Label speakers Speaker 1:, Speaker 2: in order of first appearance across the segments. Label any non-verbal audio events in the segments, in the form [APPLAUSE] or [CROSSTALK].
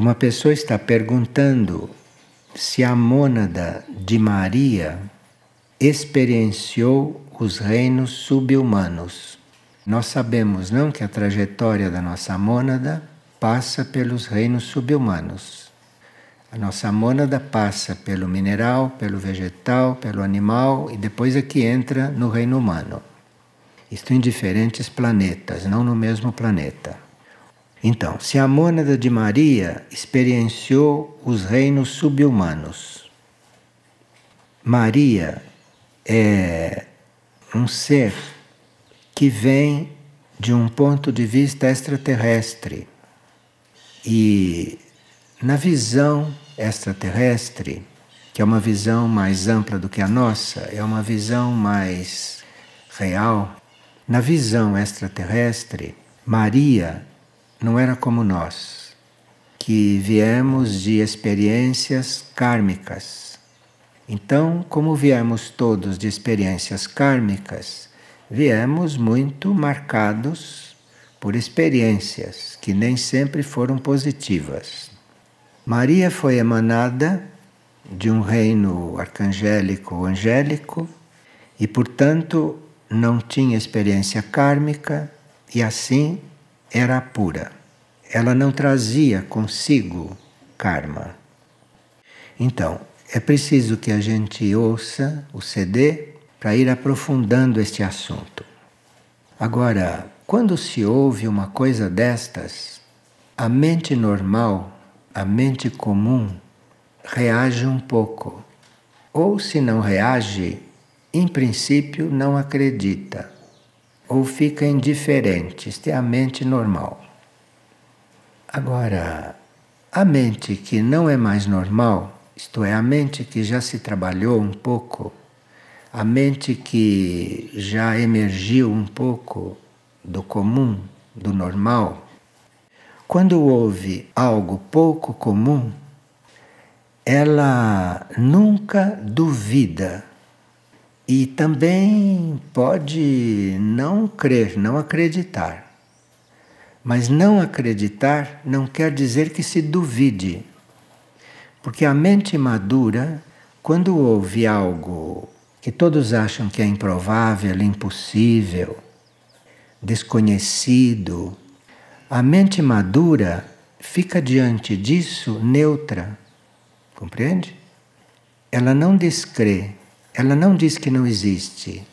Speaker 1: Uma pessoa está perguntando se a mônada de Maria experienciou os reinos subhumanos. Nós sabemos, não, que a trajetória da nossa mônada passa pelos reinos subhumanos. A nossa mônada passa pelo mineral, pelo vegetal, pelo animal e depois é que entra no reino humano. Isto em diferentes planetas, não no mesmo planeta. Então, se a mônada de Maria experienciou os reinos subhumanos, Maria é um ser que vem de um ponto de vista extraterrestre. E na visão extraterrestre, que é uma visão mais ampla do que a nossa, é uma visão mais real, na visão extraterrestre, Maria não era como nós, que viemos de experiências kármicas. Então, como viemos todos de experiências kármicas, viemos muito marcados por experiências que nem sempre foram positivas. Maria foi emanada de um reino arcangélico ou angélico e, portanto, não tinha experiência kármica e assim era pura. Ela não trazia consigo karma. Então, é preciso que a gente ouça o CD para ir aprofundando este assunto. Agora, quando se ouve uma coisa destas, a mente normal, a mente comum, reage um pouco. Ou se não reage, em princípio não acredita ou fica indiferente. Isto é a mente normal. Agora, a mente que não é mais normal, isto é, a mente que já se trabalhou um pouco, a mente que já emergiu um pouco do comum, do normal, quando houve algo pouco comum, ela nunca duvida e também pode não crer, não acreditar. Mas não acreditar não quer dizer que se duvide. Porque a mente madura, quando ouve algo que todos acham que é improvável, impossível, desconhecido, a mente madura fica diante disso neutra. Compreende? Ela não descrê, ela não diz que não existe.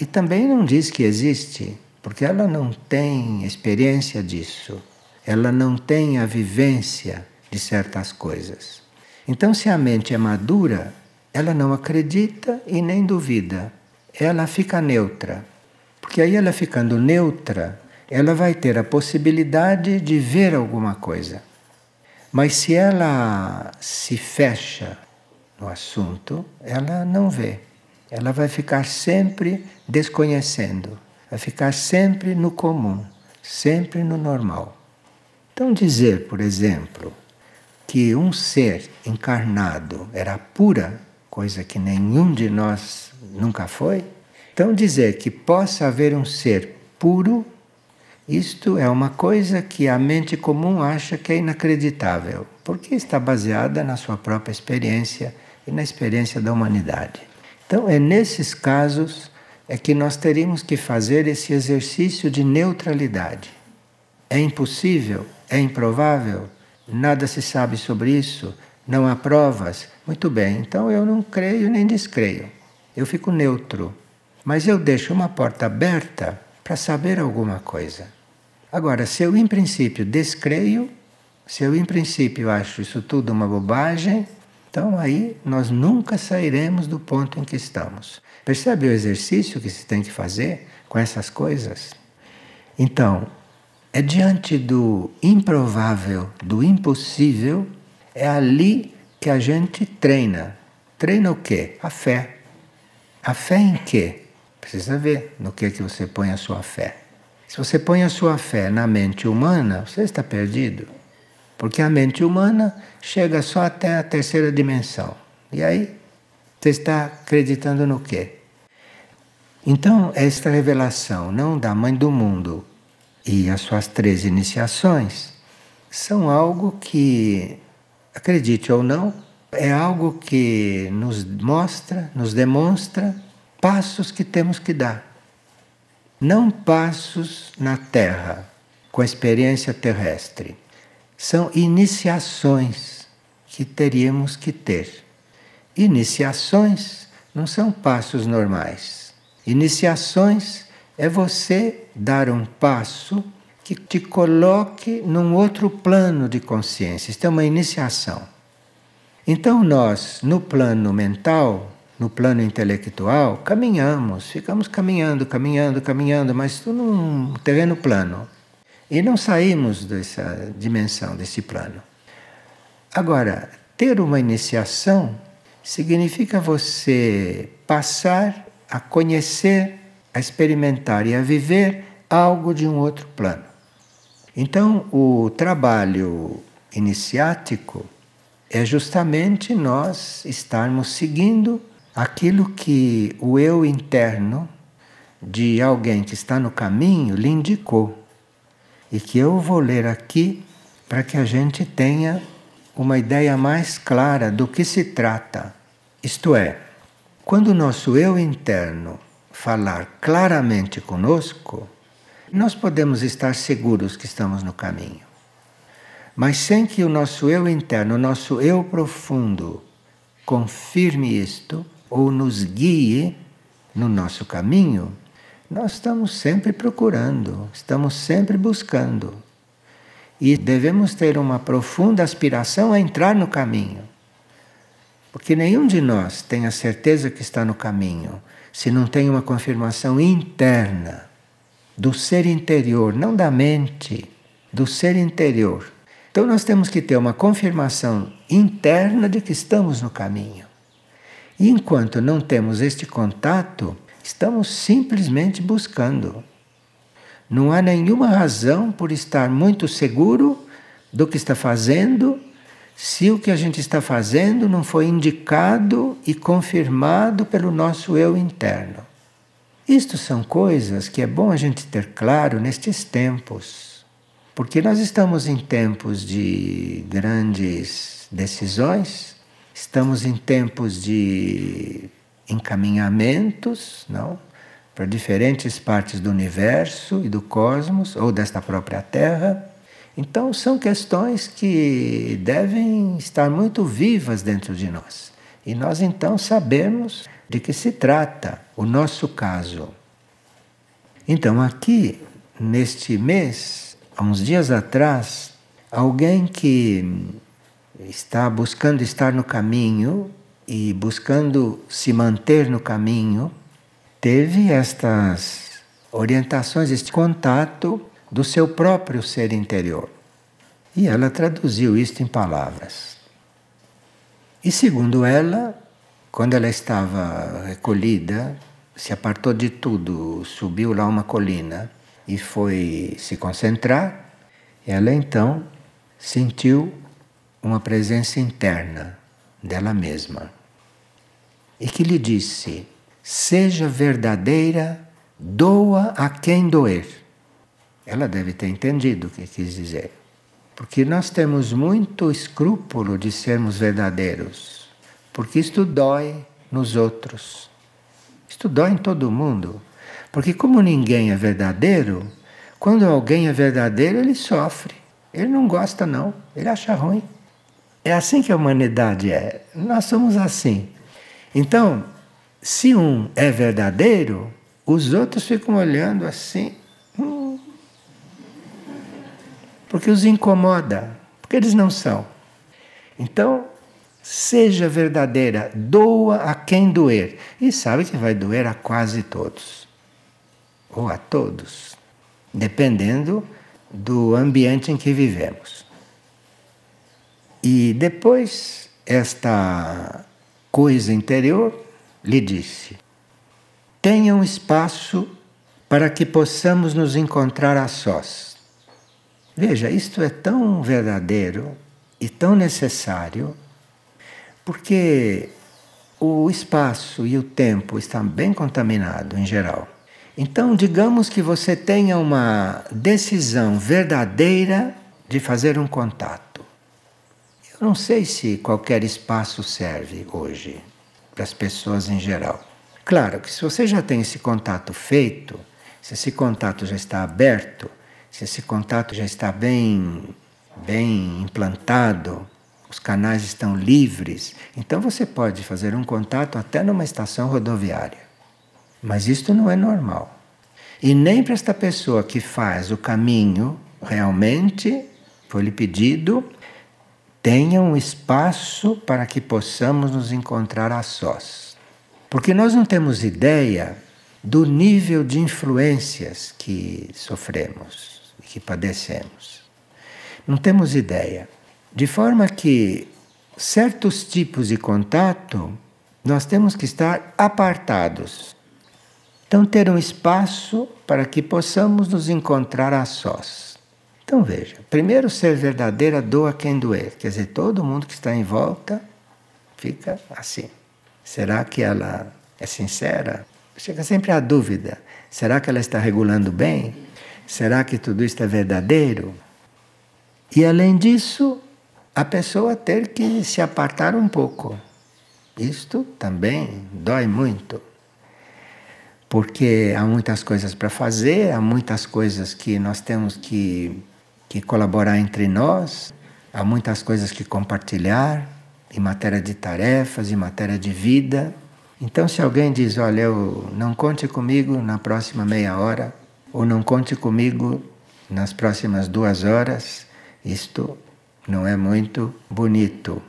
Speaker 1: E também não diz que existe, porque ela não tem experiência disso. Ela não tem a vivência de certas coisas. Então, se a mente é madura, ela não acredita e nem duvida. Ela fica neutra. Porque aí, ela ficando neutra, ela vai ter a possibilidade de ver alguma coisa. Mas se ela se fecha no assunto, ela não vê. Ela vai ficar sempre desconhecendo, vai ficar sempre no comum, sempre no normal. Então, dizer, por exemplo, que um ser encarnado era pura, coisa que nenhum de nós nunca foi, então dizer que possa haver um ser puro, isto é uma coisa que a mente comum acha que é inacreditável, porque está baseada na sua própria experiência e na experiência da humanidade. Então, é nesses casos é que nós teríamos que fazer esse exercício de neutralidade. É impossível? É improvável? Nada se sabe sobre isso? Não há provas? Muito bem, então eu não creio nem descreio. Eu fico neutro. Mas eu deixo uma porta aberta para saber alguma coisa. Agora, se eu em princípio descreio, se eu em princípio acho isso tudo uma bobagem, então aí nós nunca sairemos do ponto em que estamos. Percebe o exercício que se tem que fazer com essas coisas? Então, é diante do improvável, do impossível, é ali que a gente treina. Treina o quê? A fé. A fé em quê? Precisa ver no que, que você põe a sua fé. Se você põe a sua fé na mente humana, você está perdido. Porque a mente humana chega só até a terceira dimensão. E aí, você está acreditando no quê? Então, esta revelação, não da mãe do mundo e as suas três iniciações, são algo que, acredite ou não, é algo que nos mostra, nos demonstra passos que temos que dar. Não passos na Terra, com a experiência terrestre. São iniciações que teríamos que ter. Iniciações não são passos normais. Iniciações é você dar um passo que te coloque num outro plano de consciência. Isto é uma iniciação. Então, nós, no plano mental, no plano intelectual, caminhamos, ficamos caminhando, caminhando, caminhando, mas tudo num terreno plano. E não saímos dessa dimensão, desse plano. Agora, ter uma iniciação significa você passar a conhecer, a experimentar e a viver algo de um outro plano. Então, o trabalho iniciático é justamente nós estarmos seguindo aquilo que o eu interno de alguém que está no caminho lhe indicou. E que eu vou ler aqui para que a gente tenha uma ideia mais clara do que se trata. Isto é, quando o nosso eu interno falar claramente conosco, nós podemos estar seguros que estamos no caminho. Mas sem que o nosso eu interno, o nosso eu profundo, confirme isto ou nos guie no nosso caminho, nós estamos sempre procurando, estamos sempre buscando. E devemos ter uma profunda aspiração a entrar no caminho. Porque nenhum de nós tem a certeza que está no caminho se não tem uma confirmação interna do ser interior, não da mente, do ser interior. Então nós temos que ter uma confirmação interna de que estamos no caminho. E enquanto não temos este contato, estamos simplesmente buscando. Não há nenhuma razão por estar muito seguro do que está fazendo se o que a gente está fazendo não foi indicado e confirmado pelo nosso eu interno. Isto são coisas que é bom a gente ter claro nestes tempos, porque nós estamos em tempos de grandes decisões, estamos em tempos de encaminhamentos, não? Para diferentes partes do universo e do cosmos ou desta própria Terra. Então, são questões que devem estar muito vivas dentro de nós. E nós então sabemos de que se trata o nosso caso. Então, aqui, neste mês, há uns dias atrás, alguém que está buscando estar no caminho e buscando se manter no caminho, teve estas orientações, este contato do seu próprio ser interior. E ela traduziu isto em palavras. E segundo ela, quando ela estava recolhida, se apartou de tudo, subiu lá uma colina e foi se concentrar, ela então sentiu uma presença interna dela mesma e que lhe disse: Seja verdadeira, doa a quem doer. Ela deve ter entendido o que quis dizer. Porque nós temos muito escrúpulo de sermos verdadeiros. Porque isto dói nos outros. Isto dói em todo mundo. Porque, como ninguém é verdadeiro, quando alguém é verdadeiro, ele sofre. Ele não gosta, não. Ele acha ruim. É assim que a humanidade é. Nós somos assim. Então, se um é verdadeiro, os outros ficam olhando assim, hum, porque os incomoda, porque eles não são. Então, seja verdadeira, doa a quem doer. E sabe que vai doer a quase todos, ou a todos, dependendo do ambiente em que vivemos. E depois, esta coisa interior lhe disse: tenha um espaço para que possamos nos encontrar a sós. Veja, isto é tão verdadeiro e tão necessário, porque o espaço e o tempo estão bem contaminados em geral. Então, digamos que você tenha uma decisão verdadeira de fazer um contato. Eu não sei se qualquer espaço serve hoje para as pessoas em geral. Claro que se você já tem esse contato feito, se esse contato já está aberto, se esse contato já está bem, bem implantado, os canais estão livres, então você pode fazer um contato até numa estação rodoviária. Mas isto não é normal. E nem para esta pessoa que faz o caminho realmente, foi lhe pedido, tenha um espaço para que possamos nos encontrar a sós. Porque nós não temos ideia do nível de influências que sofremos e que padecemos. Não temos ideia. De forma que certos tipos de contato nós temos que estar apartados. Então, ter um espaço para que possamos nos encontrar a sós. Então, veja: primeiro, ser verdadeira doa quem doer. Quer dizer, todo mundo que está em volta fica assim. Será que ela é sincera? Chega sempre a dúvida: será que ela está regulando bem? Será que tudo isto é verdadeiro? E além disso, a pessoa ter que se apartar um pouco. Isto também dói muito porque há muitas coisas para fazer, há muitas coisas que nós temos que, que colaborar entre nós, há muitas coisas que compartilhar em matéria de tarefas, em matéria de vida. Então, se alguém diz, olha, eu não conte comigo na próxima meia hora, ou não conte comigo nas próximas duas horas, isto não é muito bonito.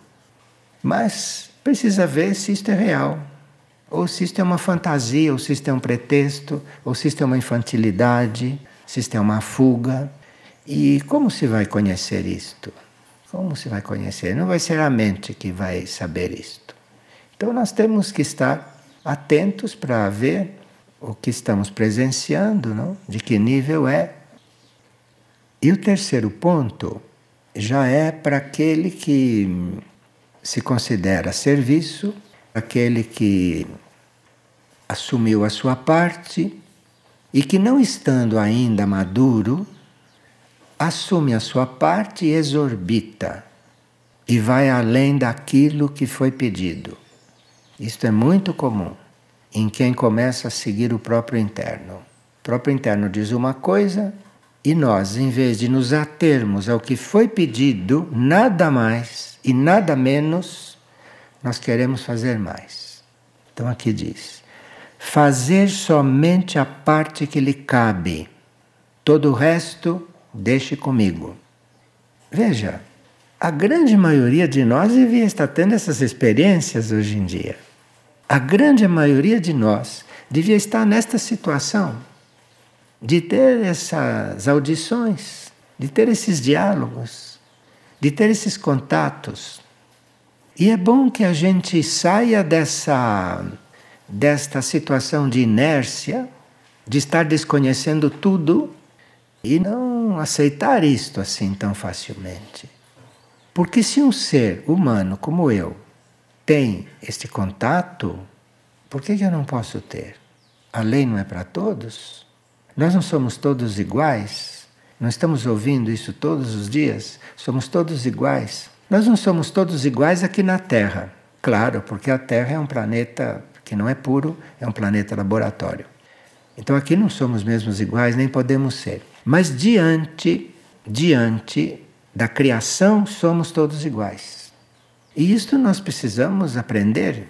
Speaker 1: Mas precisa ver se isto é real. Ou se isto é uma fantasia, ou se isto é um pretexto, ou se isto é uma infantilidade, se isto é uma fuga. E como se vai conhecer isto? Como se vai conhecer? Não vai ser a mente que vai saber isto. Então nós temos que estar atentos para ver o que estamos presenciando, não? de que nível é. E o terceiro ponto já é para aquele que se considera serviço aquele que assumiu a sua parte e que, não estando ainda maduro, assume a sua parte e exorbita e vai além daquilo que foi pedido. Isto é muito comum em quem começa a seguir o próprio interno. O próprio interno diz uma coisa e nós, em vez de nos atermos ao que foi pedido, nada mais e nada menos, nós queremos fazer mais. Então aqui diz: fazer somente a parte que lhe cabe, todo o resto deixe comigo. Veja, a grande maioria de nós devia estar tendo essas experiências hoje em dia. A grande maioria de nós devia estar nesta situação de ter essas audições, de ter esses diálogos, de ter esses contatos e é bom que a gente saia dessa desta situação de inércia, de estar desconhecendo tudo e não aceitar isto assim tão facilmente. Porque se um ser humano como eu tem este contato, por que eu não posso ter? A lei não é para todos? Nós não somos todos iguais? Não estamos ouvindo isso todos os dias? Somos todos iguais. Nós não somos todos iguais aqui na Terra, claro, porque a Terra é um planeta que não é puro, é um planeta laboratório. Então aqui não somos mesmos iguais, nem podemos ser. Mas diante, diante da criação, somos todos iguais. E isto nós precisamos aprender.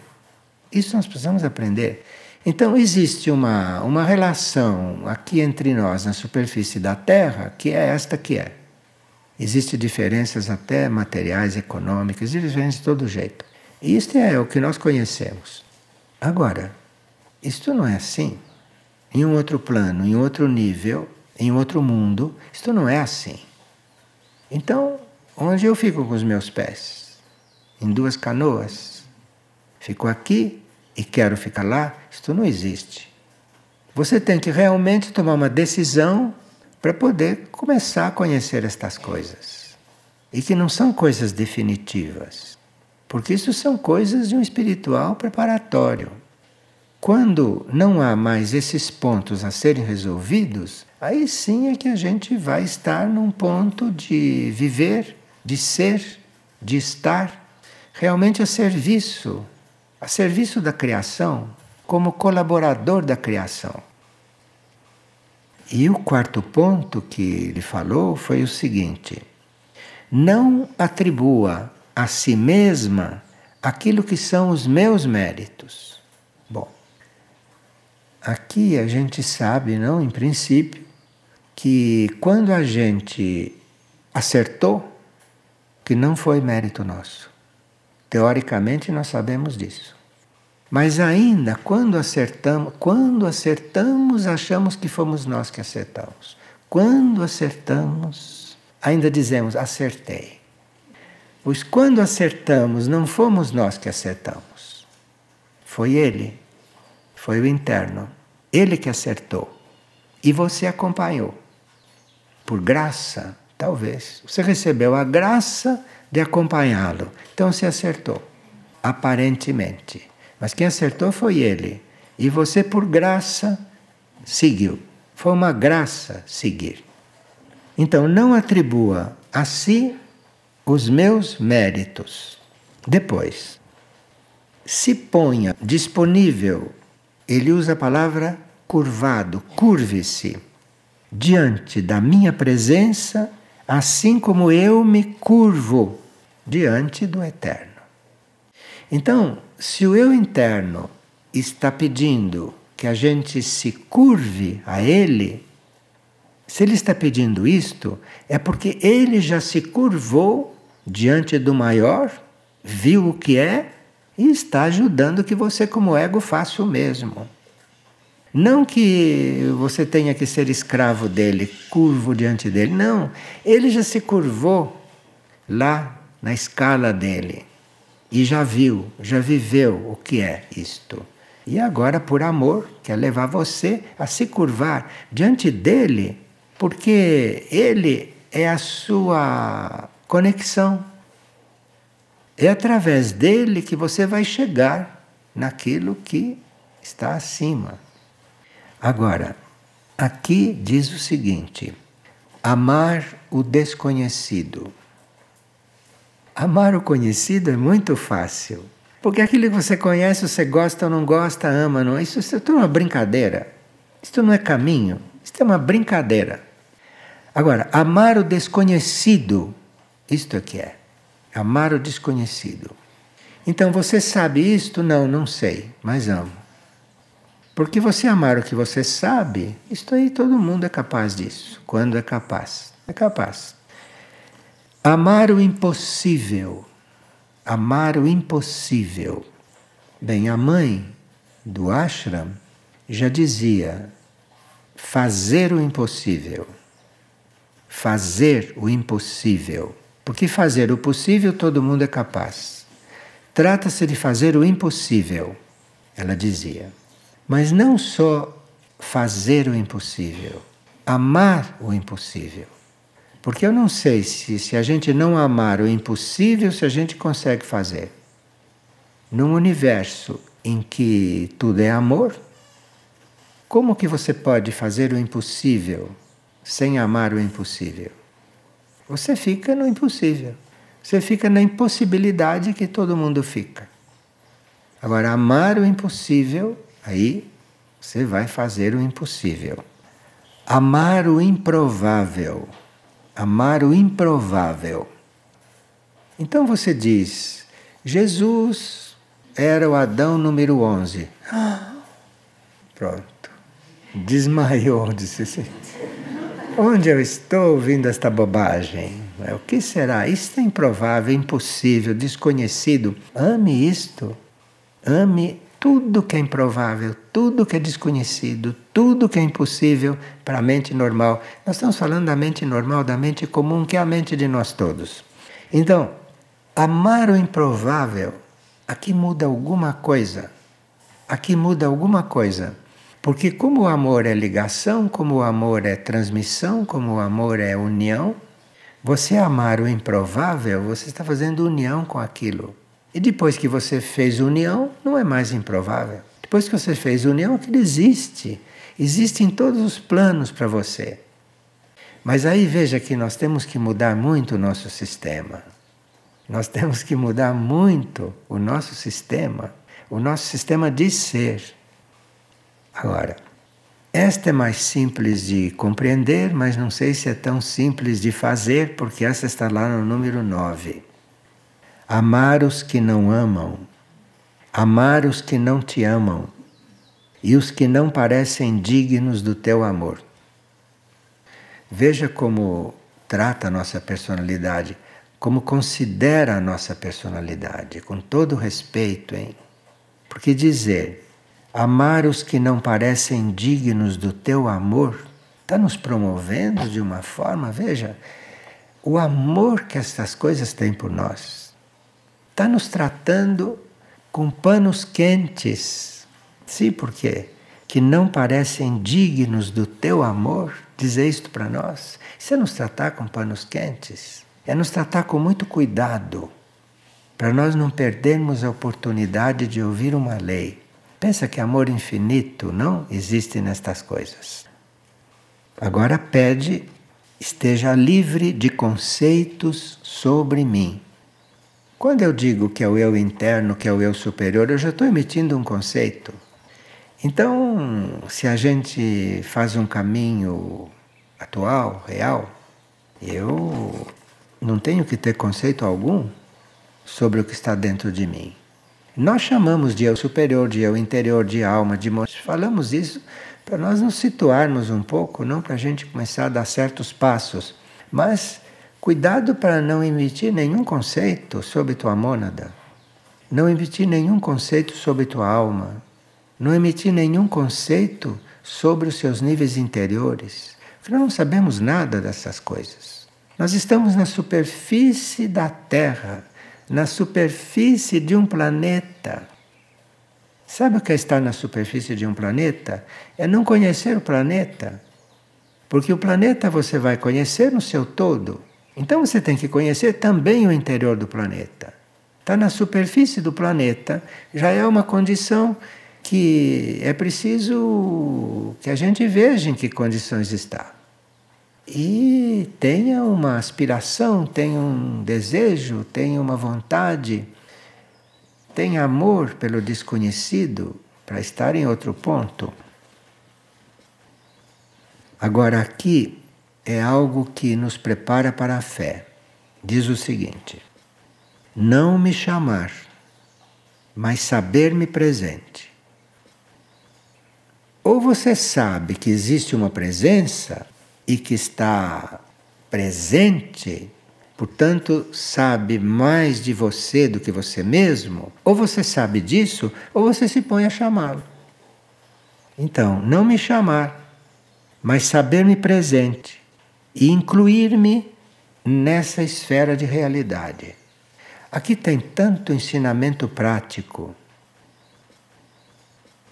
Speaker 1: Isso nós precisamos aprender. Então existe uma, uma relação aqui entre nós na superfície da Terra que é esta que é. Existem diferenças até materiais, econômicas, diferenças de todo jeito. E isto é o que nós conhecemos. Agora, isto não é assim. Em um outro plano, em outro nível, em outro mundo, isto não é assim. Então, onde eu fico com os meus pés? Em duas canoas? Fico aqui e quero ficar lá? Isto não existe. Você tem que realmente tomar uma decisão para poder começar a conhecer estas coisas. E que não são coisas definitivas, porque isso são coisas de um espiritual preparatório. Quando não há mais esses pontos a serem resolvidos, aí sim é que a gente vai estar num ponto de viver, de ser, de estar realmente a serviço, a serviço da criação, como colaborador da criação. E o quarto ponto que ele falou foi o seguinte: não atribua a si mesma aquilo que são os meus méritos. Bom, aqui a gente sabe, não, em princípio, que quando a gente acertou, que não foi mérito nosso. Teoricamente nós sabemos disso. Mas ainda quando acertamos, quando acertamos, achamos que fomos nós que acertamos. Quando acertamos, ainda dizemos acertei. Pois quando acertamos, não fomos nós que acertamos. Foi ele. Foi o interno. Ele que acertou. E você acompanhou. Por graça, talvez. Você recebeu a graça de acompanhá-lo. Então se acertou. Aparentemente. Mas quem acertou foi ele. E você, por graça, seguiu. Foi uma graça seguir. Então, não atribua a si os meus méritos. Depois, se ponha disponível, ele usa a palavra curvado, curve-se diante da minha presença, assim como eu me curvo diante do Eterno. Então, se o eu interno está pedindo que a gente se curve a ele, se ele está pedindo isto, é porque ele já se curvou diante do maior, viu o que é e está ajudando que você, como ego, faça o mesmo. Não que você tenha que ser escravo dele, curvo diante dele. Não. Ele já se curvou lá na escala dele e já viu, já viveu o que é isto. E agora, por amor, quer levar você a se curvar diante dele, porque ele é a sua conexão. É através dele que você vai chegar naquilo que está acima. Agora, aqui diz o seguinte: amar o desconhecido. Amar o conhecido é muito fácil. Porque aquilo que você conhece, você gosta ou não gosta, ama, não. Isso, isso é uma brincadeira. Isso não é caminho. Isso é uma brincadeira. Agora, amar o desconhecido, isto é que é. Amar o desconhecido. Então você sabe isto? Não, não sei, mas amo. Porque você amar o que você sabe, isto aí todo mundo é capaz disso. Quando é capaz? É capaz. Amar o impossível. Amar o impossível. Bem, a mãe do ashram já dizia: fazer o impossível. Fazer o impossível. Porque fazer o possível todo mundo é capaz. Trata-se de fazer o impossível, ela dizia. Mas não só fazer o impossível, amar o impossível. Porque eu não sei se, se a gente não amar o impossível, se a gente consegue fazer. Num universo em que tudo é amor, como que você pode fazer o impossível sem amar o impossível? Você fica no impossível. Você fica na impossibilidade que todo mundo fica. Agora, amar o impossível, aí você vai fazer o impossível. Amar o improvável amar o improvável. Então você diz: Jesus era o Adão número 11. [GASPS] Pronto. Desmaiou, disse assim. Onde eu estou ouvindo esta bobagem? O que será? Isto é improvável, impossível, desconhecido. Ame isto. Ame tudo que é improvável, tudo que é desconhecido, tudo que é impossível para a mente normal. Nós estamos falando da mente normal, da mente comum, que é a mente de nós todos. Então, amar o improvável, aqui muda alguma coisa. Aqui muda alguma coisa. Porque, como o amor é ligação, como o amor é transmissão, como o amor é união, você amar o improvável, você está fazendo união com aquilo. E depois que você fez união, não é mais improvável. Depois que você fez união, aquilo existe. Existe em todos os planos para você. Mas aí veja que nós temos que mudar muito o nosso sistema. Nós temos que mudar muito o nosso sistema, o nosso sistema de ser. Agora, esta é mais simples de compreender, mas não sei se é tão simples de fazer, porque essa está lá no número 9. Amar os que não amam, amar os que não te amam e os que não parecem dignos do teu amor. Veja como trata a nossa personalidade, como considera a nossa personalidade, com todo respeito, hein? Porque dizer amar os que não parecem dignos do teu amor está nos promovendo de uma forma, veja, o amor que estas coisas têm por nós está nos tratando com panos quentes. Sim, por quê? Que não parecem dignos do teu amor, dizer isto para nós. Isso é nos tratar com panos quentes, é nos tratar com muito cuidado, para nós não perdermos a oportunidade de ouvir uma lei. Pensa que amor infinito não existe nestas coisas. Agora pede esteja livre de conceitos sobre mim. Quando eu digo que é o eu interno, que é o eu superior, eu já estou emitindo um conceito. Então, se a gente faz um caminho atual, real, eu não tenho que ter conceito algum sobre o que está dentro de mim. Nós chamamos de eu superior, de eu interior, de alma, de monstro. Falamos isso para nós nos situarmos um pouco, não para a gente começar a dar certos passos. Mas Cuidado para não emitir nenhum conceito sobre tua mônada, não emitir nenhum conceito sobre tua alma, não emitir nenhum conceito sobre os seus níveis interiores, porque nós não sabemos nada dessas coisas. Nós estamos na superfície da Terra, na superfície de um planeta. Sabe o que é estar na superfície de um planeta? É não conhecer o planeta. Porque o planeta você vai conhecer no seu todo. Então você tem que conhecer também o interior do planeta. Está na superfície do planeta, já é uma condição que é preciso que a gente veja em que condições está. E tenha uma aspiração, tenha um desejo, tenha uma vontade, tenha amor pelo desconhecido para estar em outro ponto. Agora, aqui é algo que nos prepara para a fé. Diz o seguinte: não me chamar, mas saber-me presente. Ou você sabe que existe uma presença e que está presente, portanto, sabe mais de você do que você mesmo, ou você sabe disso, ou você se põe a chamá-lo. Então, não me chamar, mas saber-me presente e incluir-me nessa esfera de realidade. Aqui tem tanto ensinamento prático.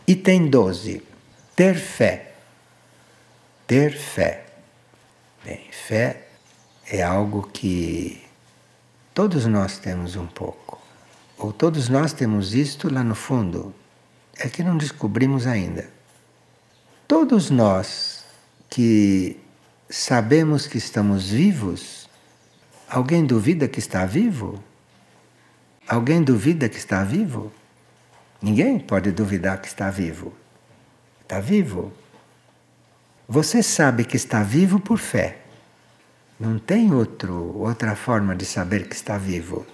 Speaker 1: E tem doze. Ter fé. Ter fé. Bem, fé é algo que todos nós temos um pouco. Ou todos nós temos isto lá no fundo. É que não descobrimos ainda. Todos nós que sabemos que estamos vivos? Alguém duvida que está vivo? Alguém duvida que está vivo? Ninguém pode duvidar que está vivo. Está vivo. Você sabe que está vivo por fé. Não tem outro, outra forma de saber que está vivo.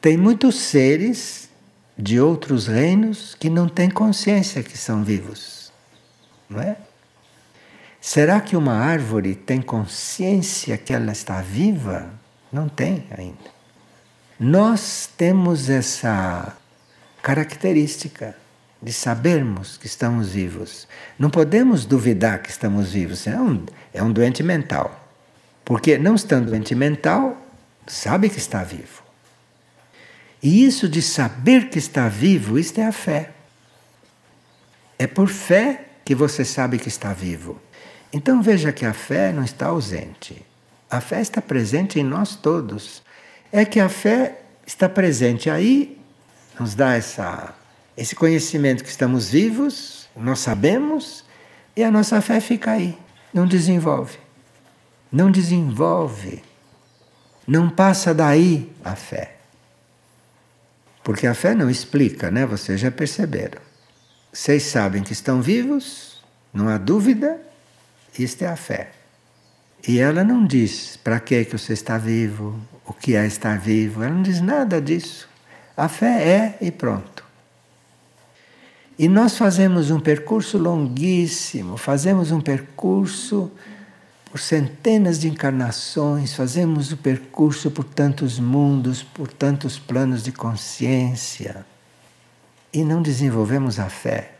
Speaker 1: Tem muitos seres de outros reinos que não têm consciência que são vivos. Não é? Será que uma árvore tem consciência que ela está viva? Não tem ainda. Nós temos essa característica de sabermos que estamos vivos. Não podemos duvidar que estamos vivos, é um, é um doente mental. Porque, não estando doente mental, sabe que está vivo. E isso de saber que está vivo, isto é a fé. É por fé que você sabe que está vivo. Então veja que a fé não está ausente. A fé está presente em nós todos. É que a fé está presente aí, nos dá essa, esse conhecimento que estamos vivos Nós sabemos e a nossa fé fica aí, não desenvolve. Não desenvolve. Não passa daí a fé. Porque a fé não explica, né? Vocês já perceberam. Vocês sabem que estão vivos, não há dúvida, isto é a fé. E ela não diz para que que você está vivo, o que é estar vivo, ela não diz nada disso. A fé é e pronto. E nós fazemos um percurso longuíssimo, fazemos um percurso por centenas de encarnações, fazemos o percurso por tantos mundos, por tantos planos de consciência e não desenvolvemos a fé.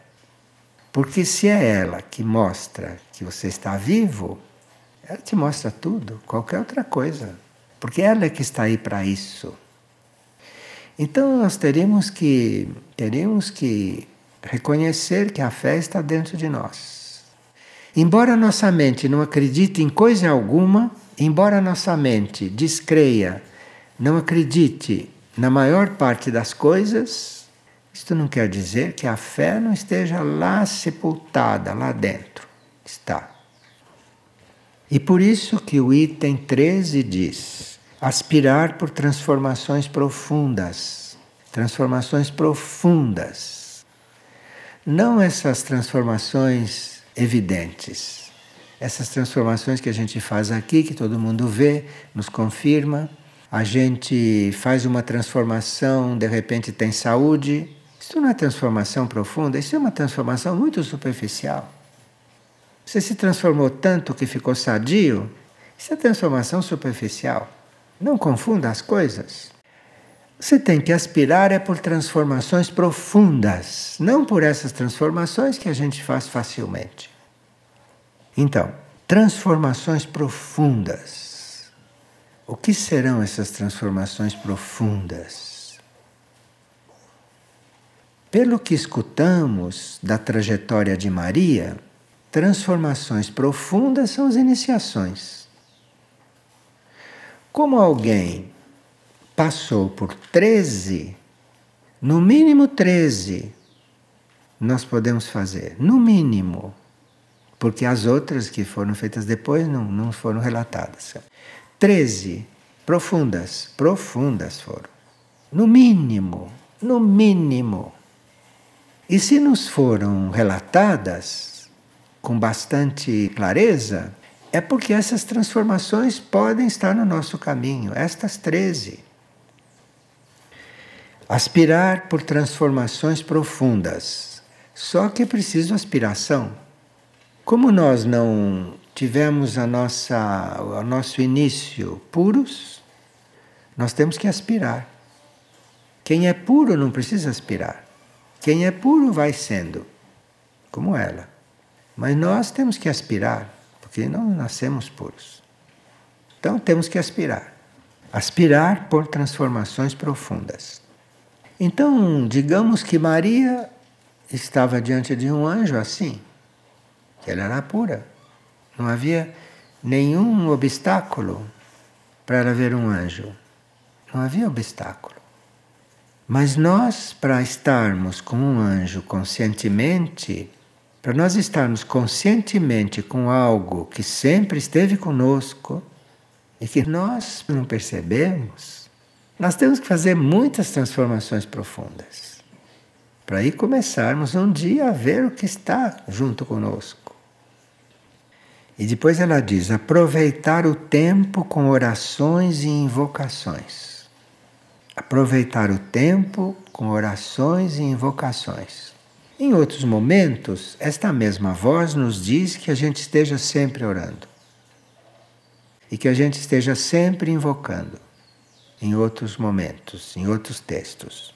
Speaker 1: Porque se é ela que mostra que você está vivo, ela te mostra tudo, qualquer outra coisa. Porque ela é que está aí para isso. Então nós teremos que, teremos que reconhecer que a fé está dentro de nós. Embora nossa mente não acredite em coisa alguma, embora nossa mente descreia, não acredite na maior parte das coisas, isto não quer dizer que a fé não esteja lá sepultada, lá dentro. Está. E por isso que o item 13 diz: aspirar por transformações profundas. Transformações profundas. Não essas transformações evidentes. Essas transformações que a gente faz aqui, que todo mundo vê, nos confirma. A gente faz uma transformação, de repente tem saúde. Isso não é transformação profunda, isso é uma transformação muito superficial. Você se transformou tanto que ficou sadio? Isso é transformação superficial. Não confunda as coisas. Você tem que aspirar é por transformações profundas, não por essas transformações que a gente faz facilmente. Então, transformações profundas. O que serão essas transformações profundas? Pelo que escutamos da trajetória de Maria, transformações profundas são as iniciações. Como alguém passou por 13, no mínimo 13, nós podemos fazer, no mínimo, porque as outras que foram feitas depois não, não foram relatadas. 13 profundas, profundas foram. No mínimo, no mínimo. E se nos foram relatadas, com bastante clareza, é porque essas transformações podem estar no nosso caminho, estas 13. Aspirar por transformações profundas. Só que é preciso aspiração. Como nós não tivemos a nossa, o nosso início puros, nós temos que aspirar. Quem é puro não precisa aspirar. Quem é puro vai sendo, como ela. Mas nós temos que aspirar, porque não nascemos puros. Então temos que aspirar. Aspirar por transformações profundas. Então, digamos que Maria estava diante de um anjo assim, que ela era pura. Não havia nenhum obstáculo para ela ver um anjo. Não havia obstáculo. Mas nós, para estarmos com um anjo conscientemente, para nós estarmos conscientemente com algo que sempre esteve conosco e que nós não percebemos, nós temos que fazer muitas transformações profundas. Para aí começarmos um dia a ver o que está junto conosco. E depois ela diz: aproveitar o tempo com orações e invocações. Aproveitar o tempo com orações e invocações. Em outros momentos, esta mesma voz nos diz que a gente esteja sempre orando e que a gente esteja sempre invocando, em outros momentos, em outros textos.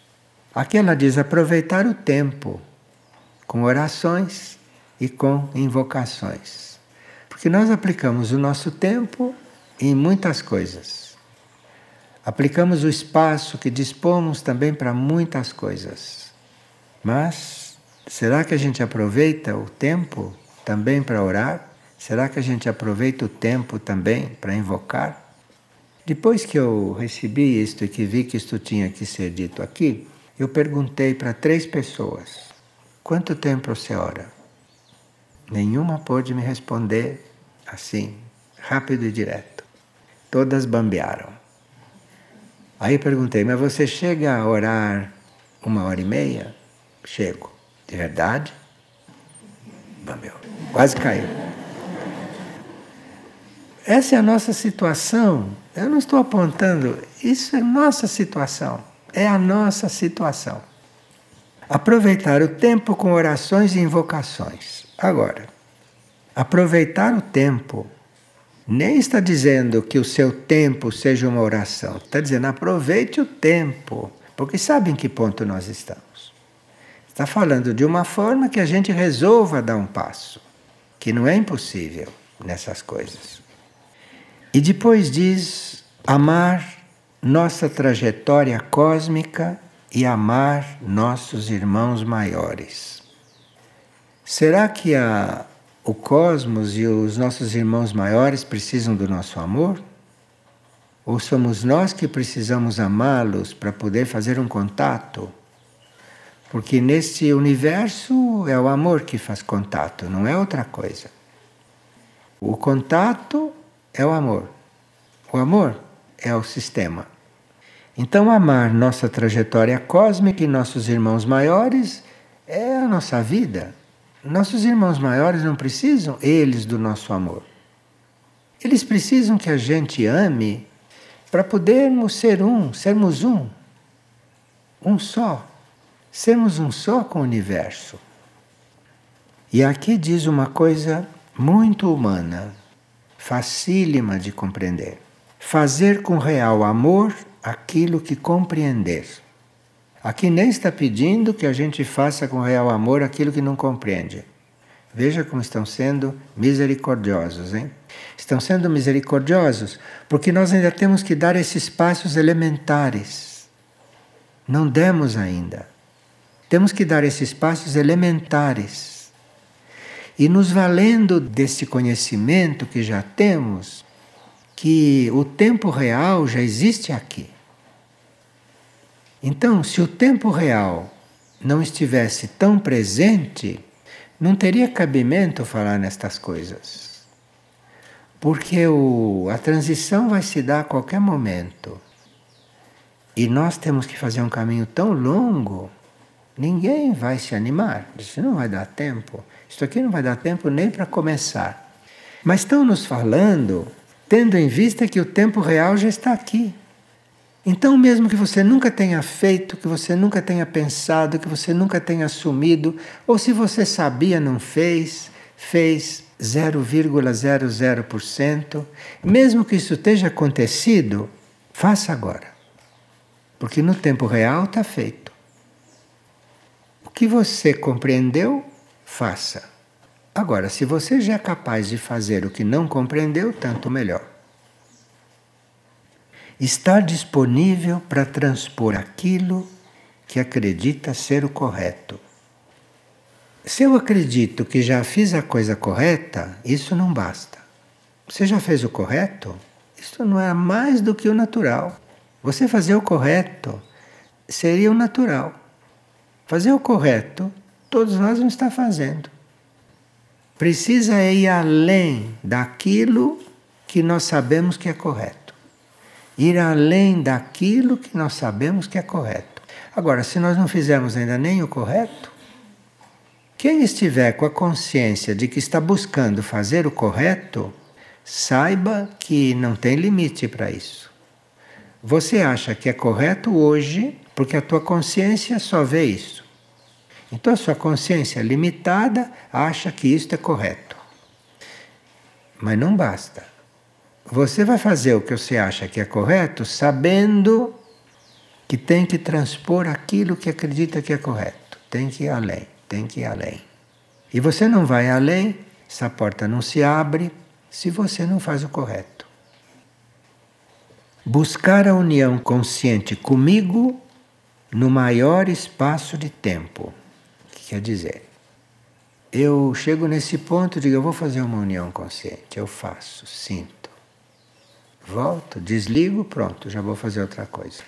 Speaker 1: Aqui ela diz aproveitar o tempo com orações e com invocações. Porque nós aplicamos o nosso tempo em muitas coisas. Aplicamos o espaço que dispomos também para muitas coisas. Mas Será que a gente aproveita o tempo também para orar? Será que a gente aproveita o tempo também para invocar? Depois que eu recebi isto e que vi que isto tinha que ser dito aqui, eu perguntei para três pessoas. quanto tempo você ora? Nenhuma pôde me responder assim, rápido e direto. Todas bambearam. Aí perguntei, mas você chega a orar uma hora e meia? Chego. De verdade? Bambeou. Quase caiu. Essa é a nossa situação. Eu não estou apontando, isso é nossa situação. É a nossa situação. Aproveitar o tempo com orações e invocações. Agora, aproveitar o tempo nem está dizendo que o seu tempo seja uma oração. Está dizendo aproveite o tempo. Porque sabe em que ponto nós estamos. Está falando de uma forma que a gente resolva dar um passo. Que não é impossível nessas coisas. E depois diz amar nossa trajetória cósmica e amar nossos irmãos maiores. Será que a, o cosmos e os nossos irmãos maiores precisam do nosso amor? Ou somos nós que precisamos amá-los para poder fazer um contato? Porque nesse universo é o amor que faz contato, não é outra coisa. O contato é o amor. O amor é o sistema. Então, amar nossa trajetória cósmica e nossos irmãos maiores é a nossa vida. Nossos irmãos maiores não precisam eles do nosso amor. Eles precisam que a gente ame para podermos ser um, sermos um. Um só. Sermos um só com o universo. E aqui diz uma coisa muito humana facílima de compreender. Fazer com real amor aquilo que compreender. Aqui nem está pedindo que a gente faça com real amor aquilo que não compreende. Veja como estão sendo misericordiosos, hein? Estão sendo misericordiosos porque nós ainda temos que dar esses passos elementares. Não demos ainda. Temos que dar esses passos elementares e nos valendo desse conhecimento que já temos, que o tempo real já existe aqui. Então, se o tempo real não estivesse tão presente, não teria cabimento falar nestas coisas. Porque o, a transição vai se dar a qualquer momento. E nós temos que fazer um caminho tão longo, ninguém vai se animar. Isso não vai dar tempo. Isso aqui não vai dar tempo nem para começar. Mas estão nos falando, tendo em vista que o tempo real já está aqui. Então, mesmo que você nunca tenha feito, que você nunca tenha pensado, que você nunca tenha assumido, ou se você sabia, não fez, fez 0,00%, mesmo que isso esteja acontecido, faça agora. Porque no tempo real está feito. O que você compreendeu, faça. Agora, se você já é capaz de fazer o que não compreendeu, tanto melhor. Estar disponível para transpor aquilo que acredita ser o correto. Se eu acredito que já fiz a coisa correta, isso não basta. Você já fez o correto? Isso não é mais do que o natural. Você fazer o correto seria o natural. Fazer o correto todos nós vamos estar fazendo. Precisa ir além daquilo que nós sabemos que é correto. Ir além daquilo que nós sabemos que é correto. Agora, se nós não fizermos ainda nem o correto, quem estiver com a consciência de que está buscando fazer o correto, saiba que não tem limite para isso. Você acha que é correto hoje porque a tua consciência só vê isso. Então a sua consciência limitada acha que isto é correto. Mas não basta. Você vai fazer o que você acha que é correto sabendo que tem que transpor aquilo que acredita que é correto. Tem que ir além, tem que ir além. E você não vai além, essa porta não se abre se você não faz o correto. Buscar a união consciente comigo no maior espaço de tempo. Quer dizer, eu chego nesse ponto digo, eu vou fazer uma união consciente. Eu faço, sinto. Volto, desligo, pronto, já vou fazer outra coisa.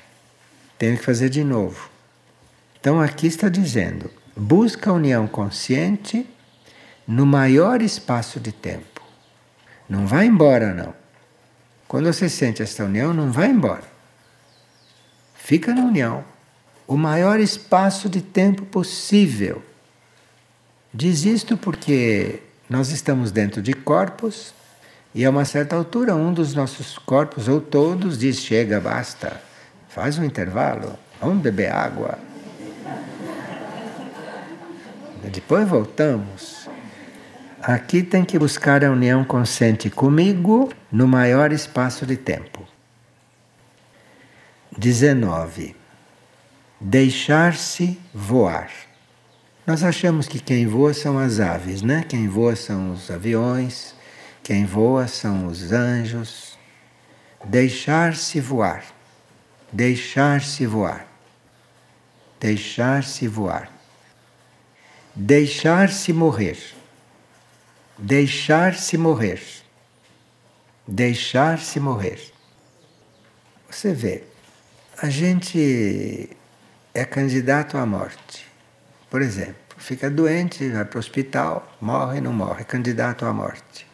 Speaker 1: Tenho que fazer de novo. Então aqui está dizendo, busca a união consciente no maior espaço de tempo. Não vai embora, não. Quando você sente esta união, não vai embora. Fica na união. O maior espaço de tempo possível. Diz isto porque nós estamos dentro de corpos e a uma certa altura um dos nossos corpos, ou todos, diz: chega, basta, faz um intervalo, vamos beber água. Depois voltamos. Aqui tem que buscar a união consciente comigo no maior espaço de tempo. 19. Deixar-se voar. Nós achamos que quem voa são as aves, né? Quem voa são os aviões, quem voa são os anjos. Deixar-se voar. Deixar-se voar. Deixar-se voar. Deixar-se morrer. Deixar-se morrer. Deixar-se morrer. Você vê, a gente é candidato à morte. Por exemplo, fica doente, vai para o hospital, morre, não morre, candidato à morte.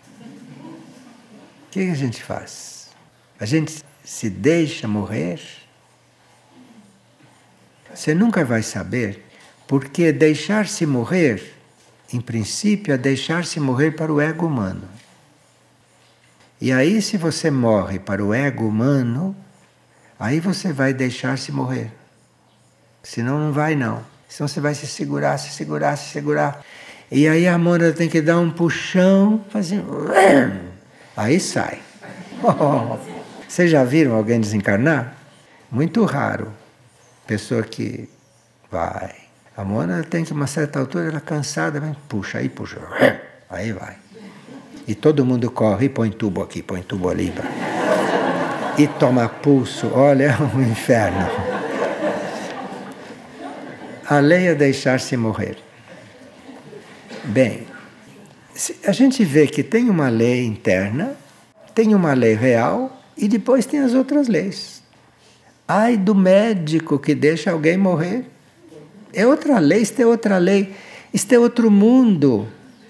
Speaker 1: O que a gente faz? A gente se deixa morrer? Você nunca vai saber, porque deixar-se morrer, em princípio, é deixar-se morrer para o ego humano. E aí, se você morre para o ego humano, aí você vai deixar-se morrer. Senão não vai não. Senão você vai se segurar, se segurar, se segurar. E aí a Mônica tem que dar um puxão, fazer. Aí sai. [LAUGHS] Vocês já viram alguém desencarnar? Muito raro. Pessoa que vai. A Mona tem que, uma certa altura, ela cansada, vem, puxa, aí puxa. Aí vai. E todo mundo corre e põe tubo aqui, põe tubo ali. E toma pulso. Olha, é um inferno. A lei é deixar-se morrer. Bem, a gente vê que tem uma lei interna, tem uma lei real e depois tem as outras leis. Ai do médico que deixa alguém morrer. É outra lei, isto é outra lei, isto é outro mundo.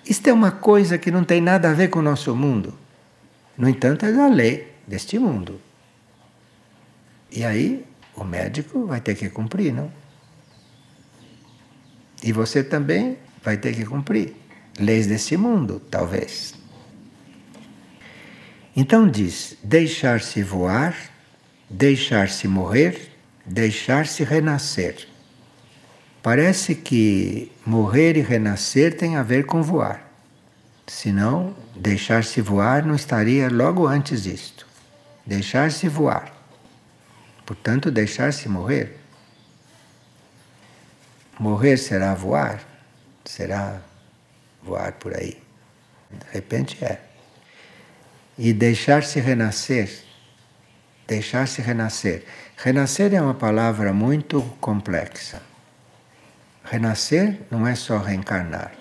Speaker 1: Isto é uma coisa que não tem nada a ver com o nosso mundo. No entanto, é da lei deste mundo. E aí, o médico vai ter que cumprir, não? E você também vai ter que cumprir leis desse mundo, talvez. Então diz: deixar-se voar, deixar-se morrer, deixar-se renascer. Parece que morrer e renascer tem a ver com voar. Senão, deixar-se voar não estaria logo antes disto. Deixar-se voar. Portanto, deixar-se morrer. Morrer será voar? Será voar por aí? De repente é. E deixar-se renascer. Deixar-se renascer. Renascer é uma palavra muito complexa. Renascer não é só reencarnar.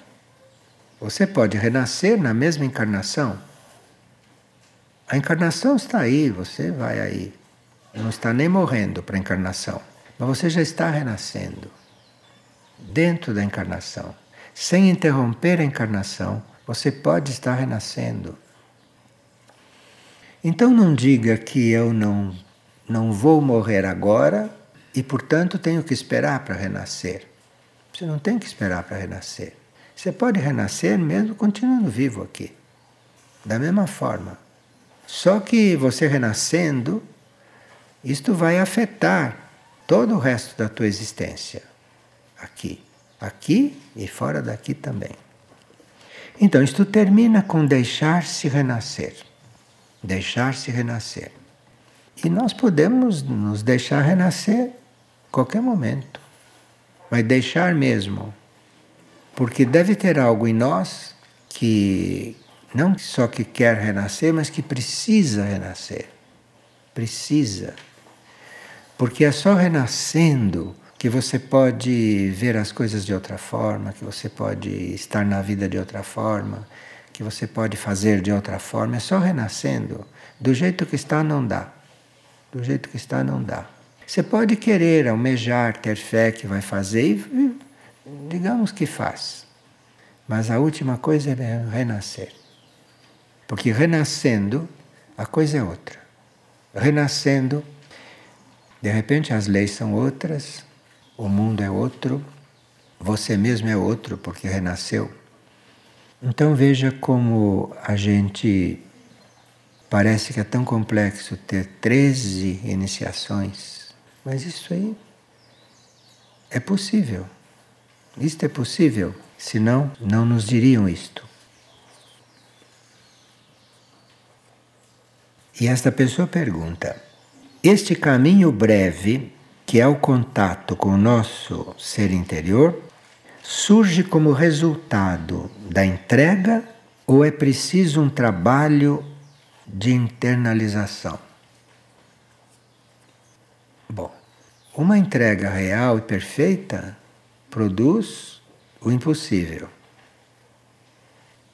Speaker 1: Você pode renascer na mesma encarnação. A encarnação está aí, você vai aí. Não está nem morrendo para a encarnação, mas você já está renascendo dentro da encarnação. Sem interromper a encarnação, você pode estar renascendo. Então não diga que eu não, não vou morrer agora e, portanto, tenho que esperar para renascer. Você não tem que esperar para renascer. Você pode renascer mesmo continuando vivo aqui. Da mesma forma. Só que você renascendo, isto vai afetar todo o resto da tua existência aqui, aqui e fora daqui também. Então, isto termina com deixar-se renascer. Deixar-se renascer. E nós podemos nos deixar renascer qualquer momento. Mas deixar mesmo. Porque deve ter algo em nós que não só que quer renascer, mas que precisa renascer. Precisa. Porque é só renascendo que você pode ver as coisas de outra forma, que você pode estar na vida de outra forma, que você pode fazer de outra forma. É só renascendo. Do jeito que está, não dá. Do jeito que está, não dá. Você pode querer, almejar, ter fé que vai fazer e digamos que faz. Mas a última coisa é renascer. Porque renascendo, a coisa é outra. Renascendo, de repente as leis são outras, o mundo é outro, você mesmo é outro porque renasceu. Então veja como a gente parece que é tão complexo ter 13 iniciações, mas isso aí é possível. Isto é possível, senão não nos diriam isto. E esta pessoa pergunta: Este caminho breve, que é o contato com o nosso ser interior, surge como resultado da entrega ou é preciso um trabalho de internalização? Bom, uma entrega real e perfeita produz o impossível.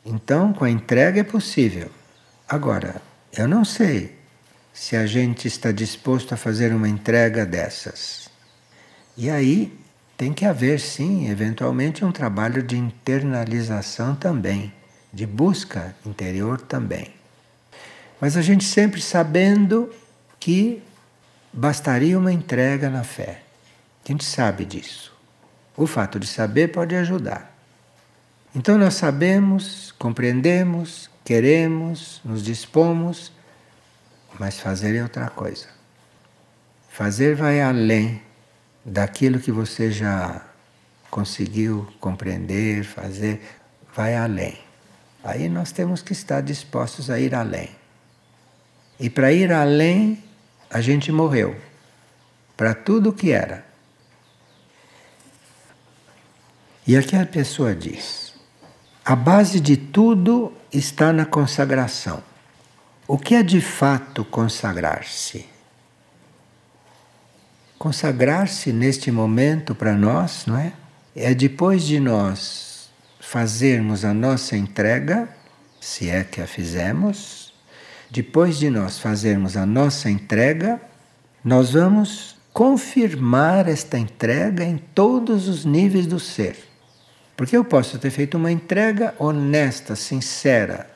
Speaker 1: Então, com a entrega é possível. Agora, eu não sei se a gente está disposto a fazer uma entrega dessas. E aí tem que haver, sim, eventualmente, um trabalho de internalização também, de busca interior também. Mas a gente sempre sabendo que bastaria uma entrega na fé. A gente sabe disso. O fato de saber pode ajudar. Então nós sabemos, compreendemos, queremos, nos dispomos, mas fazer é outra coisa. Fazer vai além daquilo que você já conseguiu compreender, fazer, vai além. Aí nós temos que estar dispostos a ir além. E para ir além, a gente morreu para tudo o que era. E aqui a pessoa diz: a base de tudo está na consagração. O que é de fato consagrar-se? Consagrar-se neste momento para nós, não é? É depois de nós fazermos a nossa entrega, se é que a fizemos, depois de nós fazermos a nossa entrega, nós vamos confirmar esta entrega em todos os níveis do ser. Porque eu posso ter feito uma entrega honesta, sincera,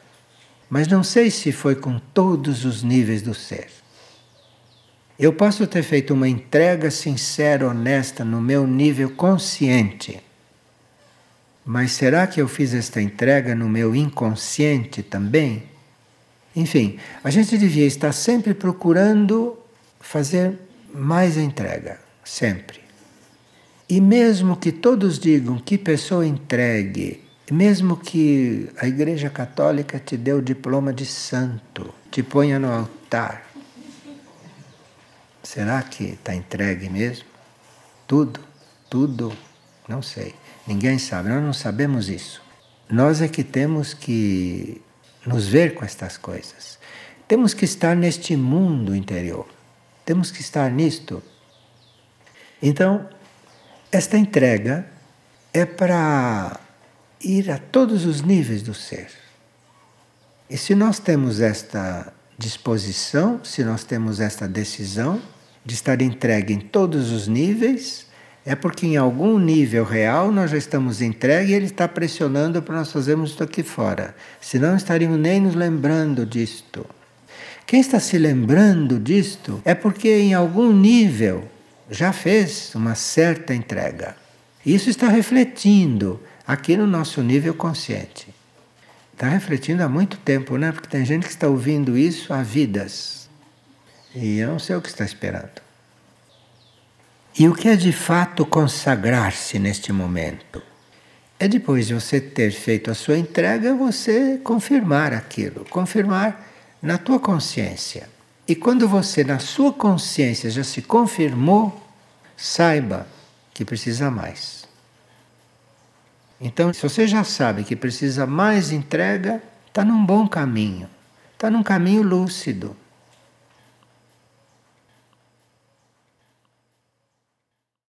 Speaker 1: mas não sei se foi com todos os níveis do ser. Eu posso ter feito uma entrega sincera, honesta, no meu nível consciente. Mas será que eu fiz esta entrega no meu inconsciente também? Enfim, a gente devia estar sempre procurando fazer mais entrega, sempre. E mesmo que todos digam que pessoa entregue, mesmo que a Igreja Católica te dê o diploma de santo, te ponha no altar, Será que está entregue mesmo? Tudo, tudo, não sei. Ninguém sabe, nós não sabemos isso. Nós é que temos que nos ver com estas coisas. Temos que estar neste mundo interior. Temos que estar nisto. Então, esta entrega é para ir a todos os níveis do ser. E se nós temos esta disposição, se nós temos esta decisão, de estar entregue em todos os níveis, é porque em algum nível real nós já estamos entregue e ele está pressionando para nós fazermos isso aqui fora. Senão estaríamos nem nos lembrando disto. Quem está se lembrando disto é porque em algum nível já fez uma certa entrega. Isso está refletindo aqui no nosso nível consciente. Está refletindo há muito tempo, né? Porque tem gente que está ouvindo isso há vidas. E eu não sei o que está esperando. E o que é de fato consagrar-se neste momento? É depois de você ter feito a sua entrega, você confirmar aquilo, confirmar na tua consciência. E quando você, na sua consciência, já se confirmou, saiba que precisa mais. Então, se você já sabe que precisa mais entrega, está num bom caminho, está num caminho lúcido.